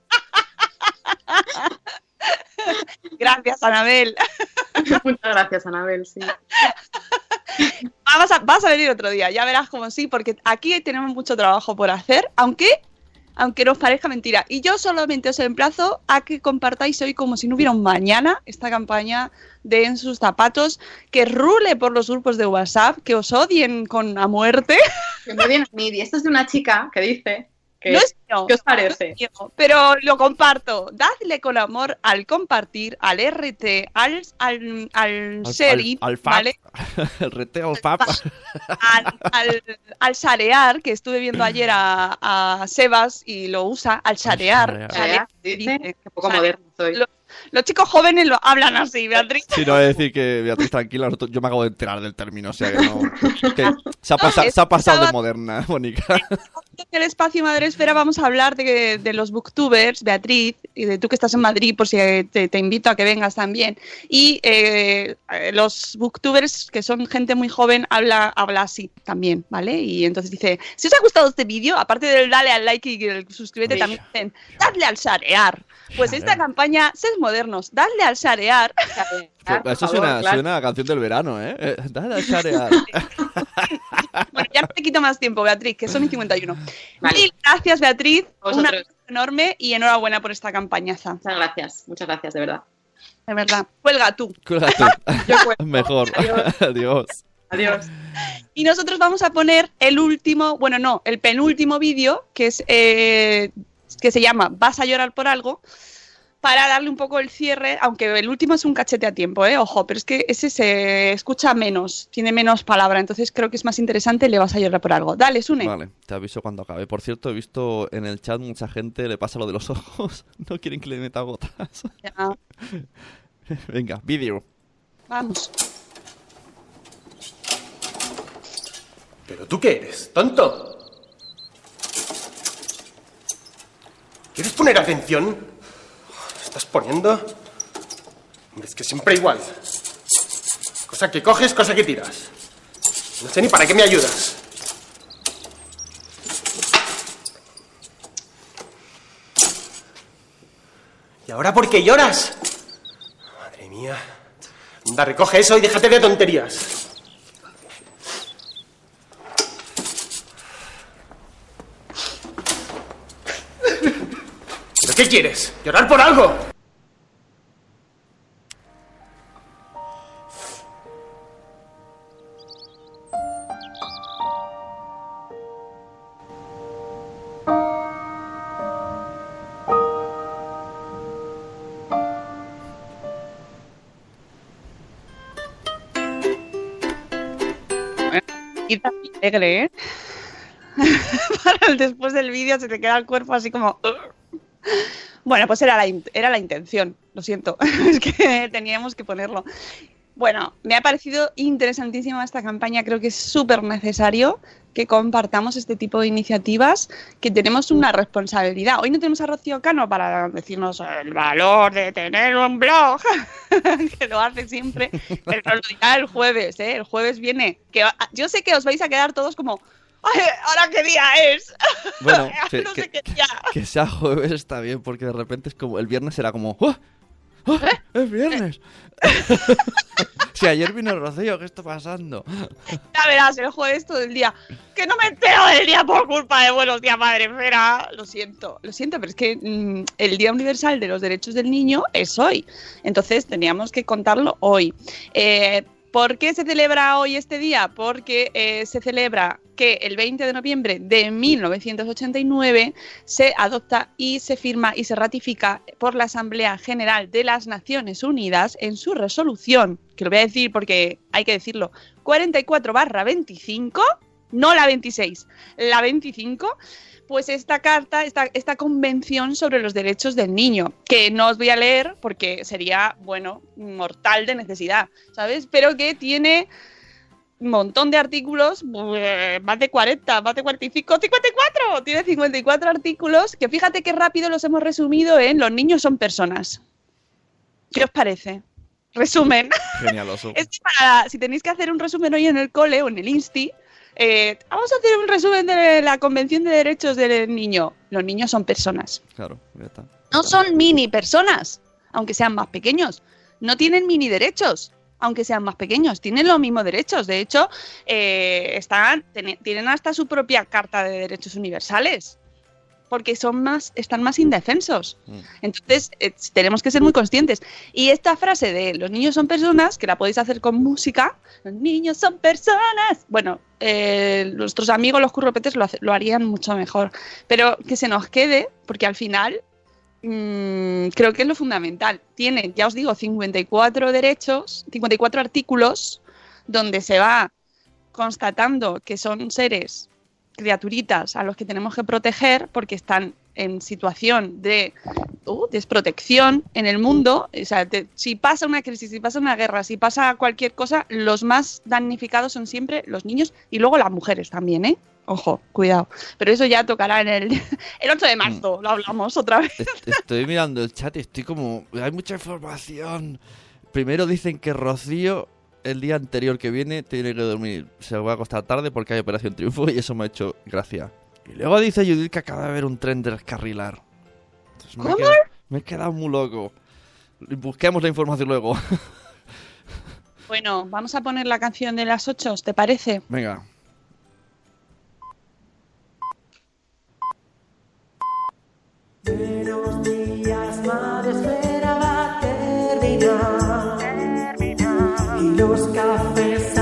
[LAUGHS] Gracias, Anabel. [LAUGHS] Muchas gracias, Anabel, sí. [LAUGHS] Vamos a, vas a venir otro día, ya verás como sí, porque aquí tenemos mucho trabajo por hacer, aunque, aunque nos parezca mentira. Y yo solamente os emplazo a que compartáis hoy como si no hubiera un mañana esta campaña de En sus zapatos, que rule por los grupos de WhatsApp, que os odien con a muerte. Que me viene a mí, y esto es de una chica que dice que, No es mío, ¿qué os parece? no es mío, pero lo comparto. Dadle con amor al compartir, al RT, al, al, al, sharing, al el reteo al pap. [LAUGHS] al, al, al sharear, que estuve viendo ayer a, a Sebas y lo usa, al sharear. sharear. sharear, Dice, dice. qué poco moderno soy. Lo- los chicos jóvenes lo hablan así, Beatriz. Si no, es decir que Beatriz, tranquila, yo me acabo de enterar del término, o sea que no. que se, ha pasa- se ha pasado de moderna, [LAUGHS] Mónica. En el espacio Madre Esfera vamos a hablar de, de los booktubers, Beatriz, y de tú que estás en Madrid, por si te, te invito a que vengas también. Y eh, eh, los booktubers, que son gente muy joven, habla, habla así también, ¿vale? Y entonces dice, si os ha gustado este vídeo, aparte del dale al like y el suscríbete, también dicen, dadle al sharear. Pues esta campaña, sed modernos, dadle al sharear. [LAUGHS] Eso suena, suena a canción del verano, ¿eh? [LAUGHS] [LAUGHS] Dale a sharear. Bueno, ya no te quito más tiempo, Beatriz, que son y 51. Mil gracias, Beatriz. Un abrazo enorme y enhorabuena por esta campañaza. Muchas gracias, muchas gracias, de verdad. De verdad. Cuelga tú. Cuelga tú. Mejor. Adiós. Adiós. Y nosotros vamos a poner el último, bueno, no, el penúltimo vídeo, que es eh, que se llama Vas a llorar por algo, para darle un poco el cierre, aunque el último es un cachete a tiempo, ¿eh? Ojo, pero es que ese se escucha menos, tiene menos palabra, entonces creo que es más interesante, le vas a llorar por algo. Dale, Sune. Vale, te aviso cuando acabe. Por cierto, he visto en el chat mucha gente le pasa lo de los ojos. [LAUGHS] No quieren que le meta gotas. Ya, [LAUGHS] Venga, vídeo. vamos. ¿Pero tú qué eres? ¿Tonto? ¿Quieres poner atención? ¿Te estás poniendo? Hombre, es que siempre igual. Cosa que coges, cosa que tiras. No sé ni para qué me ayudas. ¿Y ahora por qué lloras? Madre mía. Anda, recoge eso y déjate de tonterías. ¿Pero qué quieres? ¿Llorar por algo? Alegre, ¿eh? [LAUGHS] Para el después del vídeo se te queda el cuerpo así como... Bueno, pues era la, era la intención, lo siento. [LAUGHS] es que teníamos que ponerlo. Bueno, me ha parecido interesantísima esta campaña, creo que es súper necesario que compartamos este tipo de iniciativas, que tenemos una responsabilidad. Hoy no tenemos a Rocío Cano para decirnos el valor de tener un blog, [LAUGHS] que lo hace siempre, pero lo dirá el jueves, ¿eh? El jueves viene. Que yo sé que os vais a quedar todos como, "Ay, ¿ahora qué día es? [LAUGHS] Bueno, que, no sé que- qué día. que sea jueves está bien, porque de repente es como. El viernes será como. ¡Oh! ¡Oh! ¡Es viernes! [LAUGHS] si ayer vino Rocío, ¿qué está pasando? Ya verás, el jueves todo el día. Que no me entero del día por culpa de Buenos Días, Madre Esfera. Lo siento, lo siento, pero es que mm, el Día Universal de los Derechos del Niño es hoy. Entonces teníamos que contarlo hoy. Eh, ¿Por qué se celebra hoy este día? Porque eh, se celebra que el 20 de noviembre de 1989 se adopta y se firma y se ratifica por la Asamblea General de las Naciones Unidas en su resolución, que lo voy a decir porque hay que decirlo, 44 barra 25, no la 26, la 25, pues esta carta, esta, esta convención sobre los derechos del niño, que no os voy a leer porque sería, bueno, mortal de necesidad, ¿sabes? Pero que tiene un montón de artículos, eh, más de 40, más de 45, 54, tiene 54 artículos, que fíjate qué rápido los hemos resumido en Los niños son personas. ¿Qué os parece? Resumen. Genialoso. [LAUGHS] Es que para, si tenéis que hacer un resumen hoy en el cole o en el Insti, eh, vamos a hacer un resumen de la Convención de Derechos del Niño. Los niños son personas. Claro, ya está. No son mini personas, aunque sean más pequeños. No tienen mini derechos, aunque sean más pequeños. Tienen los mismos derechos. De hecho, eh, están, tienen hasta su propia Carta de Derechos Universales. Porque son más, están más indefensos. Entonces, eh, tenemos que ser muy conscientes. Y esta frase de los niños son personas, que la podéis hacer con música, los niños son personas. Bueno, eh, nuestros amigos los curropetes lo harían mucho mejor. Pero que se nos quede, porque al final mm, creo que es lo fundamental. Tiene, ya os digo, 54 derechos, 54 artículos, donde se va constatando que son seres, criaturitas a los que tenemos que proteger porque están en situación de uh, desprotección en el mundo. O sea, te- si pasa una crisis, si pasa una guerra, si pasa cualquier cosa, los más damnificados son siempre los niños y luego las mujeres también, ¿eh? Ojo, cuidado. Pero eso ya tocará en el, [LAUGHS] el 8 de marzo, lo hablamos otra vez. Est- Estoy mirando el chat y estoy como. Hay mucha información. Primero dicen que Rocío, el día anterior que viene, tiene que dormir. Se va a acostar tarde porque hay Operación Triunfo y eso me ha hecho gracia. Y luego dice Judith que acaba de ver un tren descarrilar. Entonces me, he ¿Cómo? quedado, me he quedado muy loco. Busquemos la información luego. [LAUGHS] Bueno, vamos a poner la canción de las 8, ¿te parece? Venga. Buenos días, madre los cafés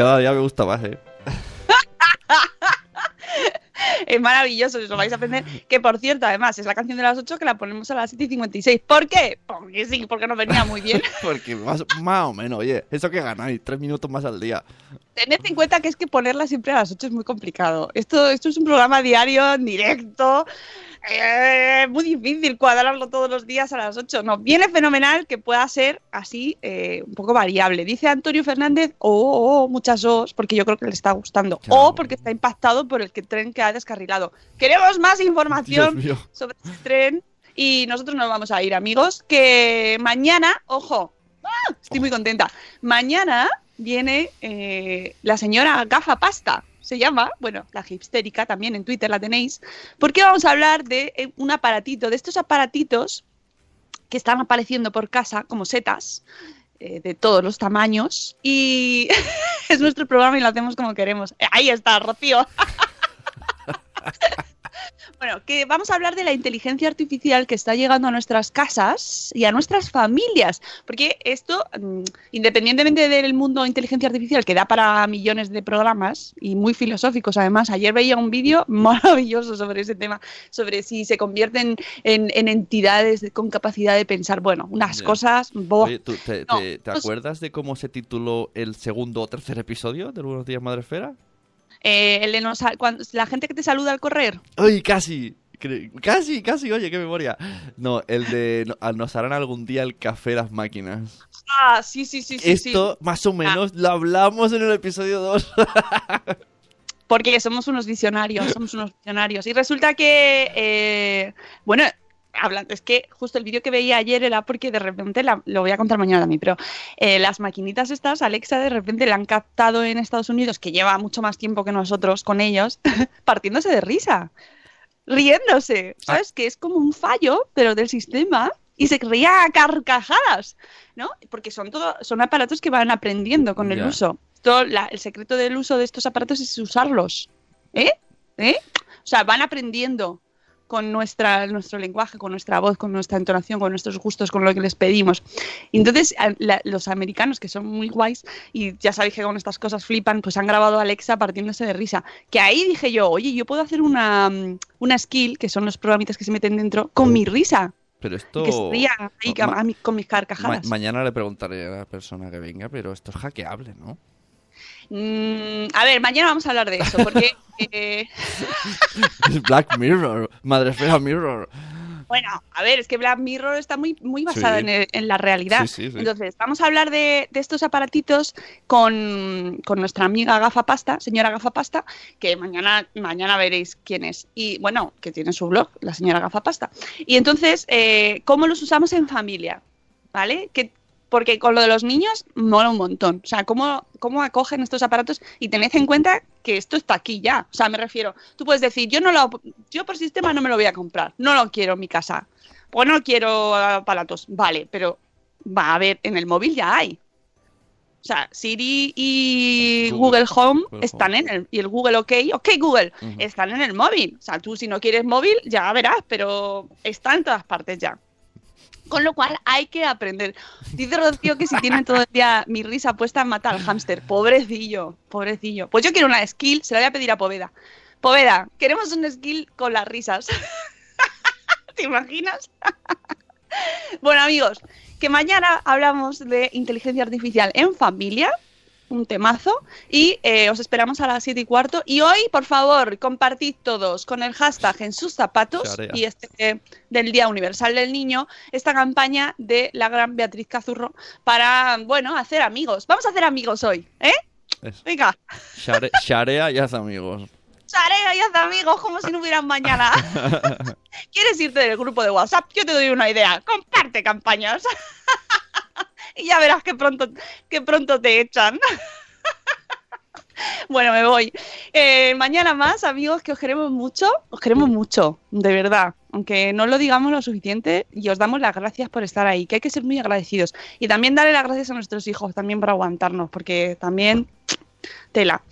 Cada día me gusta más, eh. [LAUGHS] Es maravilloso, os lo vais a aprender. Que por cierto, además, es la canción de las 8 que la ponemos a las 7 y 56. ¿Por qué? Porque sí, porque nos venía muy bien. [LAUGHS] Porque más, más o menos, oye, eso que ganáis, tres minutos más al día. Tened en cuenta que es que ponerla siempre a las 8 es muy complicado. Esto, esto es un programa diario, en directo. eh, muy difícil cuadrarlo todos los días a las 8. No, viene fenomenal que pueda ser así eh, un poco variable. Dice Antonio Fernández, oh, oh, oh, muchas os, porque yo creo que le está gustando. O porque está impactado por el que tren que ha descarrilado. Queremos más información sobre este tren y nosotros nos vamos a ir, amigos. Que mañana, ojo, ¡ah! estoy muy contenta. Mañana viene eh, la señora Gafa Pasta, se llama, bueno, la hipstérica también en Twitter la tenéis, porque vamos a hablar de eh, un aparatito, de estos aparatitos que están apareciendo por casa como setas. eh, de todos los tamaños y [LAUGHS] es nuestro programa y lo hacemos como queremos. Ahí está, Rocío. [LAUGHS] [LAUGHS] Bueno, que vamos a hablar de la inteligencia artificial que está llegando a nuestras casas y a nuestras familias, porque esto, mm, independientemente del mundo de inteligencia artificial, que da para millones de programas y muy filosóficos además, ayer veía un vídeo [LAUGHS] maravilloso sobre ese tema, sobre si se convierten en, en entidades de- con capacidad de pensar, bueno, unas cosas... ¡buah! Oye, ¿tú te, No, te- te pues- acuerdas de cómo se tituló el segundo o tercer episodio de Buenos Días Madresfera? Eh, el de nos- cuando- la gente que te saluda al correr. ¡Ay, casi! Casi, casi, oye, qué memoria. No, el de no- ah, nos harán algún día el café las máquinas. Ah, sí, sí, sí, sí. sí. Esto, más o menos, lo hablamos en el episodio 2. Porque somos unos visionarios, somos unos visionarios. Y resulta que, eh, bueno, hablando, es que justo el vídeo que veía ayer era porque de repente, la- lo voy a contar mañana también, pero eh, las maquinitas estas, Alexa de repente la han captado en Estados Unidos, que lleva mucho más tiempo que nosotros con ellos, [LAUGHS] partiéndose de risa, riéndose, ¿sabes? Que es como un fallo, pero del sistema. Y se ría a carcajadas, ¿no? Porque son todo, son aparatos que van aprendiendo con el uso. Todo la- el secreto del uso de estos aparatos es usarlos. ¿Eh? ¿Eh? O sea, van aprendiendo con nuestra, nuestro lenguaje, con nuestra voz, con nuestra entonación, con nuestros gustos, con lo que les pedimos. Entonces, la- los americanos, que son muy guays, y ya sabéis que con estas cosas flipan, pues han grabado a Alexa partiéndose de risa. Que ahí dije yo, oye, yo puedo hacer una, mm, una skill, que son los programitas que se meten dentro, con mi risa. Pero esto... que se ría ahí Ma- a mí- con mis ma- carcajadas. mañana le preguntaré a la persona que venga, pero esto es hackeable, ¿no? Mm, a ver, mañana vamos a hablar de eso, porque... [LAUGHS] eh, Es Black Mirror, Madresfera Mirror. Bueno, a ver, es que Black Mirror está muy, muy basada Sí. en, el- en la realidad. Sí, sí, sí. Entonces, vamos a hablar de, de estos aparatitos con, con nuestra amiga Gafapasta, señora Gafapasta, que mañana, mañana veréis quién es. Y bueno, que tiene su blog, la señora Gafapasta. Y entonces, eh, ¿cómo los usamos en familia? ¿Vale? Que, porque con lo de los niños mola un montón. O sea, ¿cómo, cómo acogen estos aparatos y tened en cuenta que esto está aquí ya. O sea, me refiero, tú puedes decir, yo no lo, yo por sistema no me lo voy a comprar, no lo quiero en mi casa. Pues no quiero aparatos, vale, pero va a ver, en el móvil ya hay. O sea, Siri y Google. Google, Home Google están en el, y el Google OK, OK Google, están en el móvil. O sea, tú si no quieres móvil, ya verás, pero está en todas partes ya. Con lo cual hay que aprender. Dice Rocío que si tienen todo el día mi risa puesta, mata al hámster. Pobrecillo, pobrecillo. Pues yo quiero una skill, se la voy a pedir a Poveda. Poveda, queremos un skill con las risas. [LAUGHS] ¿Te imaginas? [LAUGHS] bueno, amigos, que mañana hablamos de inteligencia artificial en familia, un temazo, y eh, os esperamos a las 7 y cuarto. Y hoy, por favor, compartid todos con el hashtag en sus zapatos Charea. y este eh, del Día Universal del Niño, esta campaña de la gran Beatriz Cazurro para, bueno, hacer amigos. Vamos a hacer amigos hoy, ¿eh? Eso. Venga, Share- Sharea y haz amigos. Charea y haz amigos como si no hubieran mañana. [LAUGHS] ¿Quieres irte del grupo de WhatsApp? Yo te doy una idea. Comparte campañas. [LAUGHS] y ya verás que pronto, que pronto te echan. [LAUGHS] bueno, me voy. Eh, mañana más, amigos, que os queremos mucho. Os queremos mucho, de verdad. Aunque no lo digamos lo suficiente y os damos las gracias por estar ahí, que hay que ser muy agradecidos. Y también darle las gracias a nuestros hijos también por aguantarnos, porque también [TSK] tela.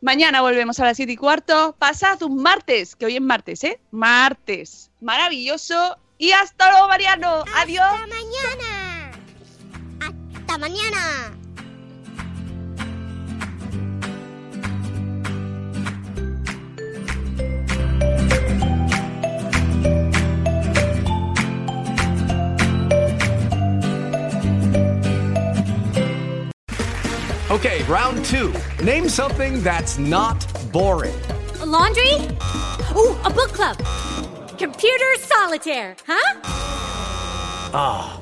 Mañana volvemos a las 7 y cuarto. Pasad un martes, que hoy es martes, ¿eh? Martes. Maravilloso. Y hasta luego, Mariano. Adiós. Hasta mañana. Hasta mañana. Okay, round two. Name something that's not boring. A laundry? Ooh, a book club. Computer solitaire, huh? Ah,